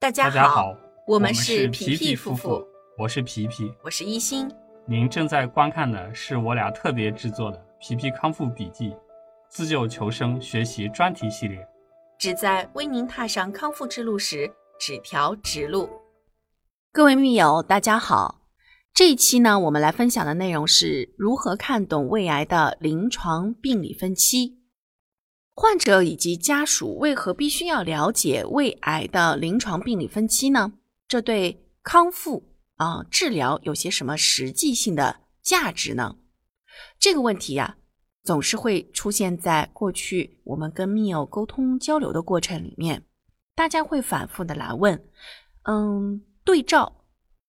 大家好，我们们是皮皮皮夫夫妇，我是皮皮。我是一心。您正在观看的是我俩特别制作的《皮皮康复笔记》自救求生学习专题系列。旨在为您踏上康复之路时指条直路。各位密友，大家好。这一期呢，我们来分享的内容是如何看懂胃癌的临床病理分期。患者以及家属为何必须要了解胃癌的临床病理分期呢？这对康复啊、治疗有些什么实际性的价值呢？这个问题呀、总是会出现在过去我们跟密友沟通交流的过程里面，大家会反复的来问，嗯，对照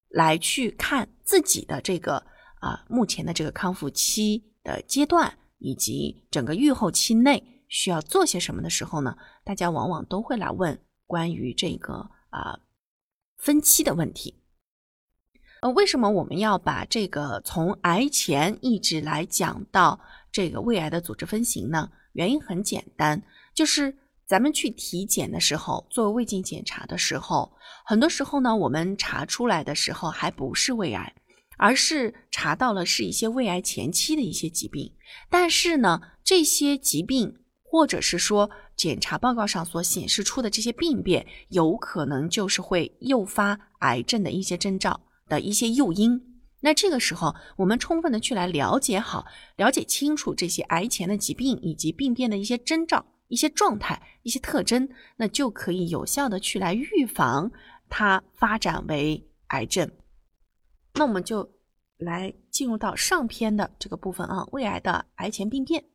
来去看自己的这个啊、目前的这个康复期的阶段，以及整个预后期内需要做些什么的时候呢，大家往往都会来问关于这个啊、分期的问题。呃，为什么我们要把这个从癌前一直来讲到这个胃癌的组织分型呢？原因很简单，就是咱们去体检的时候，做胃镜检查的时候，很多时候呢，我们查出来的时候还不是胃癌，而是查到了是一些胃癌前期的一些疾病。但是呢，这些疾病或者是说检查报告上所显示出的这些病变，有可能就是会诱发癌症的一些征兆。的一些诱因。那这个时候，我们充分的去来了解好、了解清楚这些癌前的疾病以及病变的一些征兆、一些状态、一些特征，那就可以有效的去来预防它发展为癌症。那我们就来进入到上篇的这个部分啊，胃癌的癌前病变。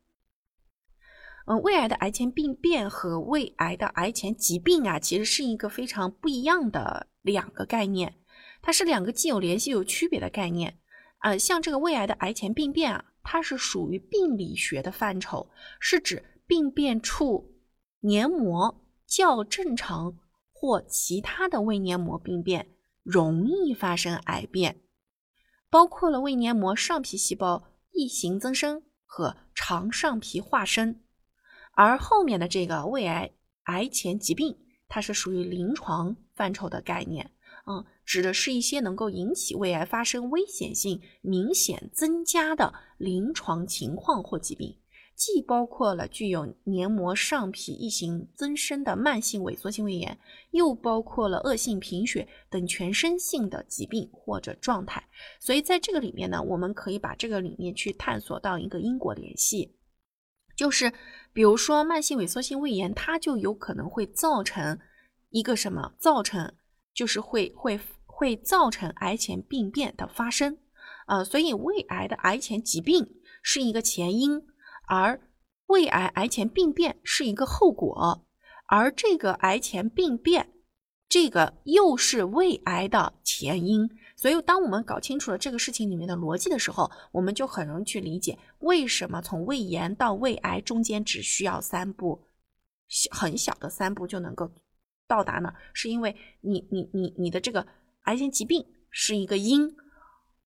嗯，胃癌的癌前病变和胃癌的癌前疾病啊，其实是一个非常不一样的两个概念。它是两个既有联系又有区别的概念，呃，像这个胃癌的癌前病变啊，它是属于病理学的范畴，是指病变处黏膜较正常或其他的胃黏膜病变容易发生癌变，包括了胃黏膜上皮细胞异形增生和肠上皮化生，而后面的这个胃癌癌前疾病，它是属于临床范畴的概念。嗯，指的是一些能够引起胃癌发生危险性明显增加的临床情况或疾病，既包括了具有黏膜上皮异形增生的慢性萎缩性胃炎，又包括了恶性贫血等全身性的疾病或者状态。所以在这个里面呢，我们可以把这个里面去探索到一个因果联系，就是比如说慢性萎缩性胃炎，它就有可能会造成一个什么？造成就是会会会造成癌前病变的发生，呃，所以胃癌的癌前疾病是一个前因，而胃癌癌前病变是一个后果，而这个癌前病变，这个又是胃癌的前因。所以，当我们搞清楚了这个事情里面的逻辑的时候，我们就很容易去理解为什么从胃炎到胃癌中间只需要三步，很小的三步就能够。到达呢，是因为你你你你的这个癌前疾病是一个因，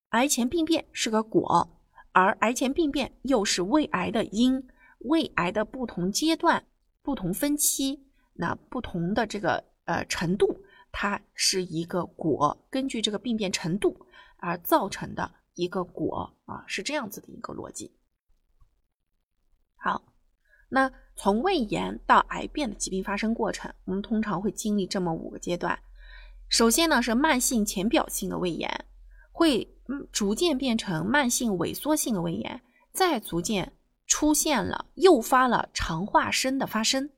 癌前病变是个果，而癌前病变又是胃癌的因。胃癌的不同阶段、不同分期，那不同的这个呃程度，它是一个果，根据这个病变程度而造成的一个果啊，是这样子的一个逻辑。好。那从胃炎到癌变的疾病发生过程，我们通常会经历这么五个阶段。首先呢是慢性浅表性的胃炎，会逐渐变成慢性萎缩性的胃炎，再逐渐出现了诱发了肠化生的发生，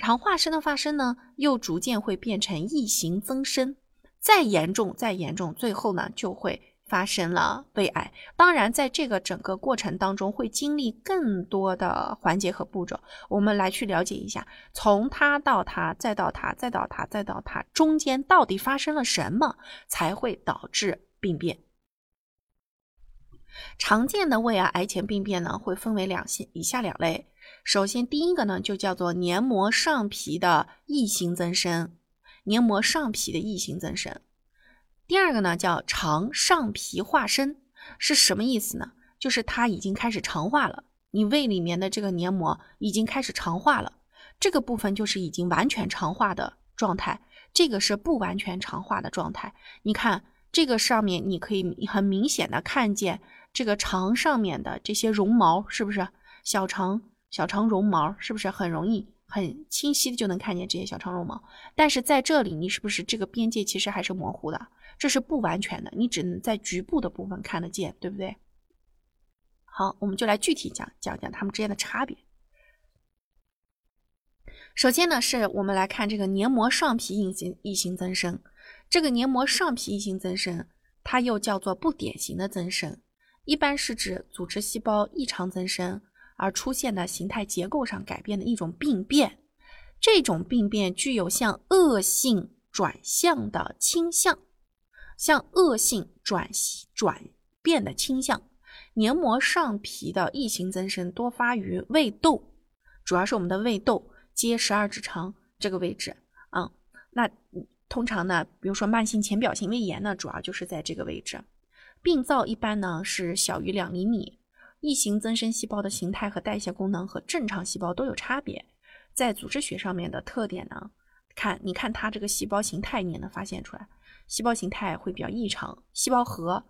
肠化生的发生呢又逐渐会变成异形增生，再严重再严重，最后呢就会。发生了胃癌，当然，在这个整个过程当中，会经历更多的环节和步骤。我们来去了解一下，从它到它，再到它，再到它，再到它，中间到底发生了什么，才会导致病变？常见的胃癌癌前病变呢，会分为两些以下两类。首先，第一个呢，就叫做黏膜上皮的异形增生，黏膜上皮的异形增生。第二个呢叫肠上皮化生，是什么意思呢？就是它已经开始肠化了，你胃里面的这个黏膜已经开始肠化了，这个部分就是已经完全肠化的状态。这个是不完全肠化的状态。你看这个上面，你可以很明显的看见这个肠上面的这些绒毛，是不是小肠小肠绒毛？是不是很容易很清晰的就能看见这些小肠绒毛？但是在这里，你是不是这个边界其实还是模糊的？这是不完全的，你只能在局部的部分看得见，对不对？好，我们就来具体讲讲讲它们之间的差别。首先呢，是我们来看这个黏膜上皮异形异形增生。这个黏膜上皮异形增生，它又叫做不典型的增生，一般是指组织细胞异常增生而出现的形态结构上改变的一种病变。这种病变具有向恶性转向的倾向，向恶性转转变的倾向。黏膜上皮的异形增生多发于胃窦，主要是我们的胃窦接十二指肠这个位置啊。那通常呢，比如说慢性浅表性胃炎呢，主要就是在这个位置。病灶一般呢是小于两厘米。异形增生细胞的形态和代谢功能和正常细胞都有差别。在组织学上面的特点呢，看你看它这个细胞形态，你也能发现出来，细胞形态会比较异常，细胞核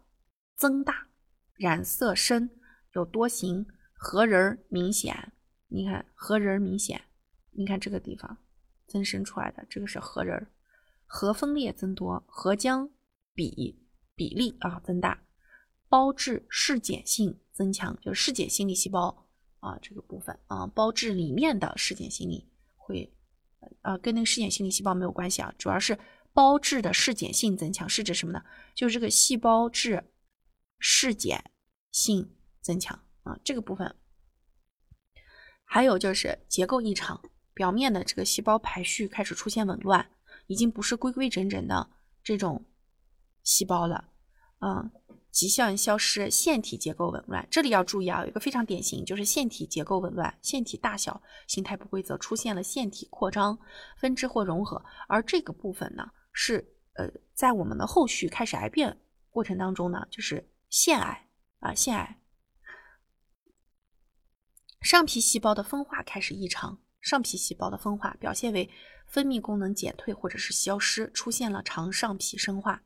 增大。染色深，有多形，核仁明显。你看核仁明显，你看这个地方增生出来的，这个是核仁，核分裂增多，核浆比比例啊增大，胞质嗜碱性增强，就是嗜碱性粒细胞啊这个部分啊，胞质里面的嗜碱性粒会呃跟那个嗜碱性粒细胞没有关系啊，主要是胞质的嗜碱性增强是指什么呢？就是这个细胞质。嗜碱性增强啊，这个部分还有就是结构异常，表面的这个细胞排序开始出现紊乱，已经不是规规整整的这种细胞了，嗯，迹象消失，腺体结构紊乱。这里要注意啊，有一个非常典型，就是腺体结构紊乱，腺体大小形态不规则，出现了腺体扩张、分支或融合，而这个部分呢，是呃，在我们的后续开始癌变过程当中呢，就是。腺癌啊，腺癌，上皮细胞的分化开始异常。上皮细胞的分化表现为分泌功能减退或者是消失，出现了肠上皮生化。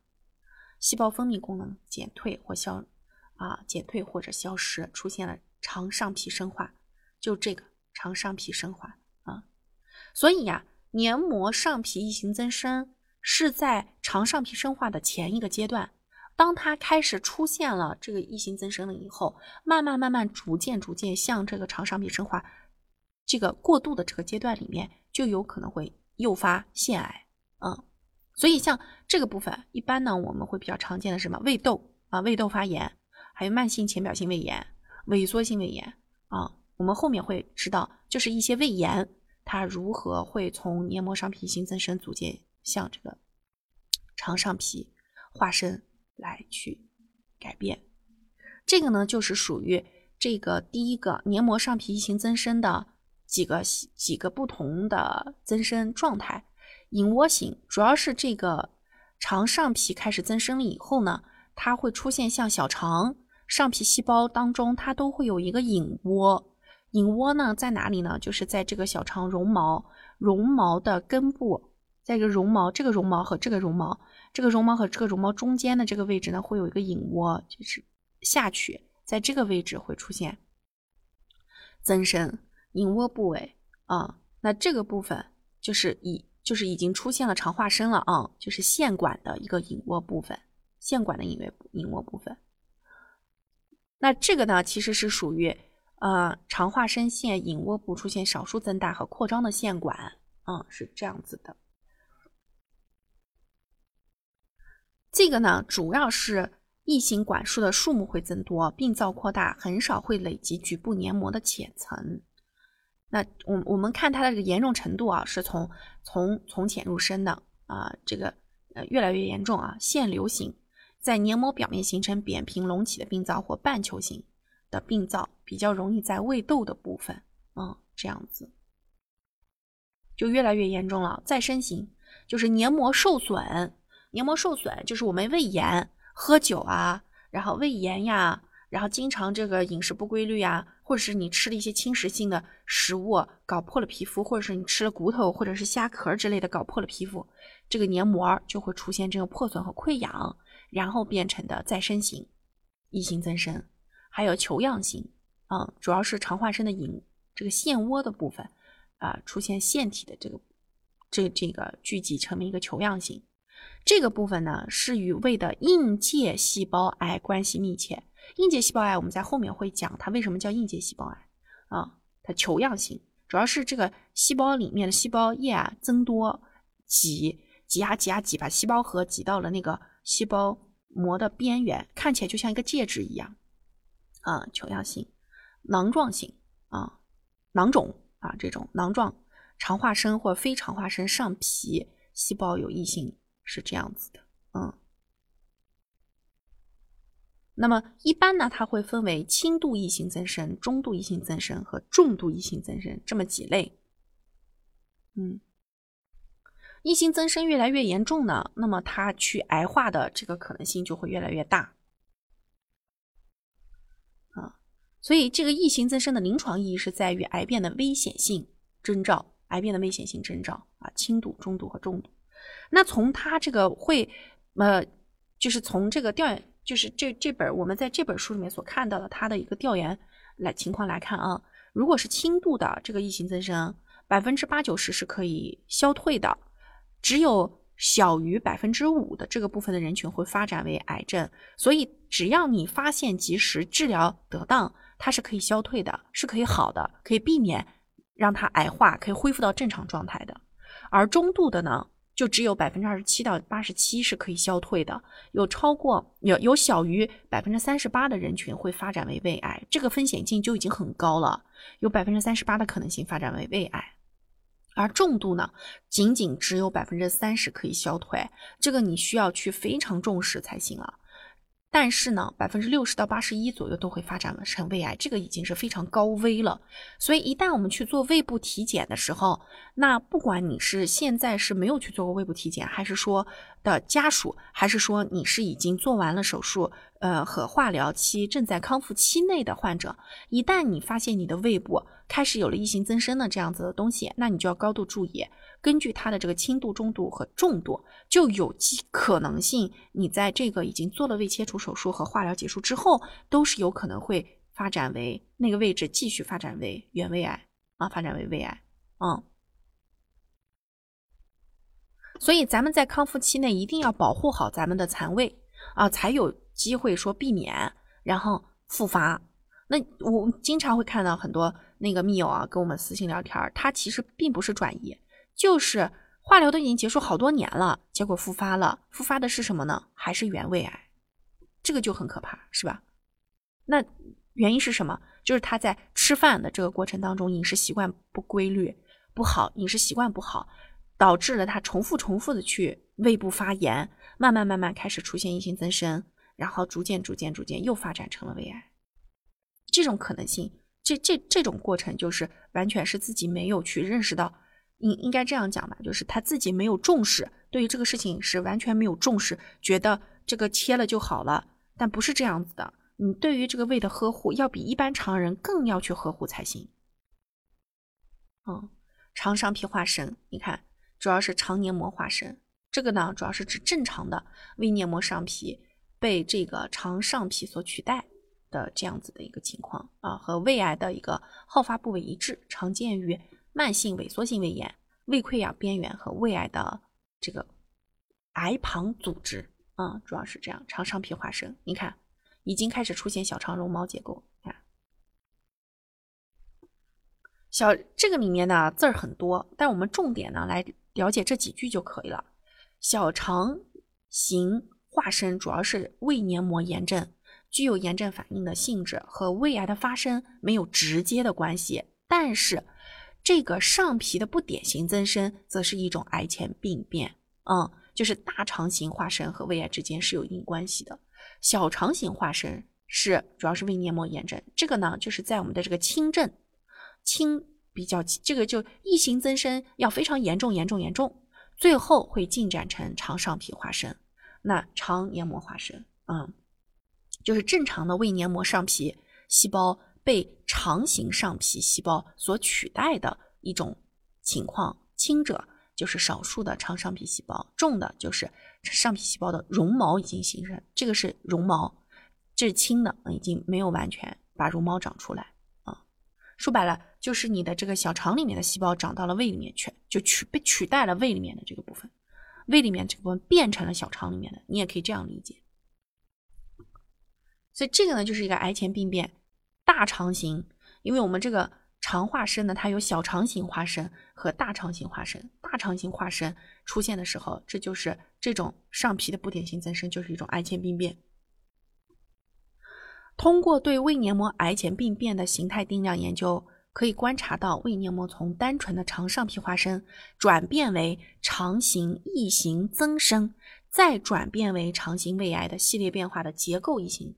细胞分泌功能减退或消啊减退或者消失，出现了肠上皮生化。就这个肠上皮生化啊，所以呀，黏膜上皮异形增生是在肠上皮生化的前一个阶段。当它开始出现了这个异形增生了以后，慢慢慢慢逐渐逐渐向这个肠上皮生化这个过渡的这个阶段里面，就有可能会诱发腺癌。嗯，所以像这个部分，一般呢我们会比较常见的什么胃窦啊，胃窦发炎，还有慢性浅表性胃炎、萎缩性胃炎啊，我们后面会知道，就是一些胃炎它如何会从黏膜上皮异形增生逐渐向这个肠上皮化生。来去改变，这个呢就是属于这个第一个黏膜上皮异形增生的几个几个不同的增生状态。隐窝型主要是这个肠上皮开始增生了以后呢，它会出现像小肠上皮细胞当中，它都会有一个隐窝。隐窝呢在哪里呢？就是在这个小肠绒毛绒毛的根部，在这个绒毛这个绒毛和这个绒毛。这个绒毛和这个绒毛中间的这个位置呢，会有一个隐窝，就是下去，在这个位置会出现增生隐窝部位啊。那这个部分就是以就是已经出现了肠化生了啊，就是腺管的一个隐窝部分，腺管的隐窝隐窝部分。那这个呢，其实是属于呃肠化生腺隐窝部出现少数增大和扩张的腺管嗯，是这样子的。这个呢，主要是异型管束的数目会增多，病灶扩大，很少会累积局部黏膜的浅层。那我我们看它的这个严重程度啊，是从从从浅入深的啊，这个呃越来越严重啊。腺瘤型在黏膜表面形成扁平隆起的病灶或半球形的病灶，比较容易在胃窦的部分，嗯，这样子就越来越严重了。再生型就是黏膜受损。黏膜受损就是我们胃炎、喝酒啊，然后胃炎呀，然后经常这个饮食不规律啊，或者是你吃了一些侵蚀性的食物搞破了皮肤，或者是你吃了骨头或者是虾壳之类的搞破了皮肤，这个黏膜就会出现这个破损和溃疡，然后变成的再生型异型增生，还有球样型，嗯，主要是肠化生的隐这个腺窝的部分啊出现腺体的这个这这个聚集成为一个球样型，这个部分呢是与胃的硬界细胞癌关系密切。硬结细胞癌，我们在后面会讲它为什么叫硬结细胞癌啊？它球样型，主要是这个细胞里面的细胞液啊增多，挤挤啊挤啊挤，把细胞核挤到了那个细胞膜的边缘，看起来就像一个戒指一样啊。球样型、囊状型啊、囊肿啊这种囊状肠化生或非肠化生上皮细胞有异性是这样子的，嗯。那么一般呢，它会分为轻度异型增生、中度异型增生和重度异型增生这么几类。嗯，异型增生越来越严重呢，那么它去癌化的这个可能性就会越来越大。啊，所以这个异型增生的临床意义是在于癌变的危险性征兆，癌变的危险性征兆啊，轻度、中度和重度。那从它这个会，呃，就是从这个调研。就是这这本我们在这本书里面所看到的它的一个调研来情况来看啊，如果是轻度的这个异型增生，百分之八九十是可以消退的，只有小于百分之五的这个部分的人群会发展为癌症。所以只要你发现及时，治疗得当，它是可以消退的，是可以好的，可以避免让它癌化，可以恢复到正常状态的。而中度的呢？就只有百分之二十七到八十七是可以消退的，有超过有有小于百分之三十八的人群会发展为胃癌，这个风险性就已经很高了，有百分之三十八的可能性发展为胃癌，而重度呢，仅仅只有百分之三十可以消退，这个你需要去非常重视才行了。但是呢，百分之六十到八十一左右都会发展成胃癌，这个已经是非常高危了。所以一旦我们去做胃部体检的时候，那不管你是现在是没有去做过胃部体检，还是说的家属，还是说你是已经做完了手术，呃和化疗期正在康复期内的患者，一旦你发现你的胃部开始有了异型增生的这样子的东西，那你就要高度注意。根据它的这个轻度、中度和重度，就有机可能性，你在这个已经做了胃切除手术和化疗结束之后，都是有可能会发展为那个位置继续发展为原位癌啊，发展为胃癌，嗯。所以咱们在康复期内一定要保护好咱们的残胃啊，才有机会说避免然后复发。那我经常会看到很多那个密友啊跟我们私信聊天，他其实并不是转移。就是化疗都已经结束好多年了，结果复发了。复发的是什么呢？还是原位癌？这个就很可怕，是吧？那原因是什么？就是他在吃饭的这个过程当中，饮食习惯不规律不好，饮食习惯不好，导致了他重复重复的去胃部发炎，慢慢慢慢开始出现异型增生，然后逐渐逐渐逐渐又发展成了胃癌。这种可能性，这这这种过程就是完全是自己没有去认识到。应应该这样讲吧，就是他自己没有重视，对于这个事情是完全没有重视，觉得这个切了就好了，但不是这样子的。你对于这个胃的呵护，要比一般常人更要去呵护才行。嗯，肠上皮化生，你看，主要是肠黏膜化生，这个呢，主要是指正常的胃黏膜上皮被这个肠上皮所取代的这样子的一个情况啊，和胃癌的一个好发部位一致，常见于。慢性萎缩性胃炎、胃溃疡边缘和胃癌的这个癌旁组织啊，主要是这样。肠上皮化生，你看已经开始出现小肠绒毛结构。看小这个里面呢字儿很多，但我们重点呢来了解这几句就可以了。小肠型化生主要是胃黏膜炎症，具有炎症反应的性质，和胃癌的发生没有直接的关系，但是。这个上皮的不典型增生，则是一种癌前病变。嗯，就是大肠型化生和胃癌之间是有一定关系的。小肠型化生是主要是胃黏膜炎症，这个呢就是在我们的这个轻症，轻比较这个就异型增生要非常严重严重严重，最后会进展成肠上皮化生，那肠黏膜化生，嗯，就是正常的胃黏膜上皮细胞被肠型上皮细胞所取代的一种情况。轻者就是少数的肠上皮细胞，重的就是上皮细胞的绒毛已经形成，这个是绒毛，这是轻的，已经没有完全把绒毛长出来啊。说白了，就是你的这个小肠里面的细胞长到了胃里面去，就取被取代了胃里面的这个部分，胃里面这个部分变成了小肠里面的，你也可以这样理解。所以这个呢，就是一个癌前病变，大肠型，因为我们这个肠化生呢，它有小肠型化生和大肠型化生。大肠型化生出现的时候，这就是这种上皮的不典型增生，就是一种癌前病变。通过对胃黏膜癌前病变的形态定量研究，可以观察到胃黏膜从单纯的肠上皮化生转变为肠型异型增生，再转变为肠型胃癌的系列变化的结构异型。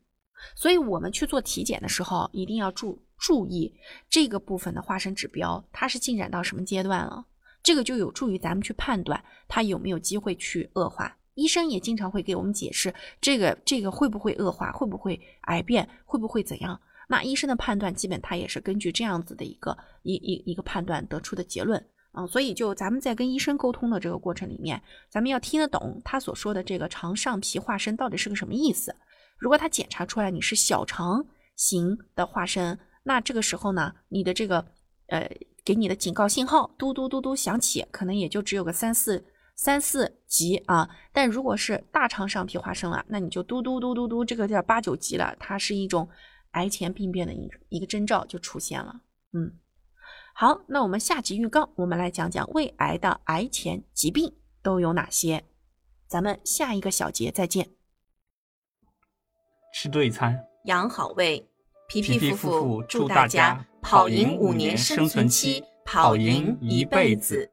所以，我们去做体检的时候，一定要注注意这个部分的化生指标，它是进展到什么阶段了？这个就有助于咱们去判断它有没有机会去恶化。医生也经常会给我们解释，这个这个会不会恶化，会不会癌变，会不会怎样？那医生的判断基本他也是根据这样子的一个一一一个判断得出的结论啊。所以，就咱们在跟医生沟通的这个过程里面，咱们要听得懂他所说的这个肠上皮化生到底是个什么意思。如果他检查出来你是小肠型的化生，那这个时候呢，你的这个呃给你的警告信号嘟嘟嘟嘟响起，可能也就只有个三四三四级啊。但如果是大肠上皮化生了，那你就嘟嘟嘟嘟嘟，这个叫八九级了，它是一种癌前病变的一一个征兆就出现了。嗯，好，那我们下集预告，我们来讲讲胃癌的癌前疾病都有哪些。咱们下一个小节再见。吃对餐，养好胃。皮皮夫夫妇祝大家跑赢五年生存期，跑赢赢一辈辈子。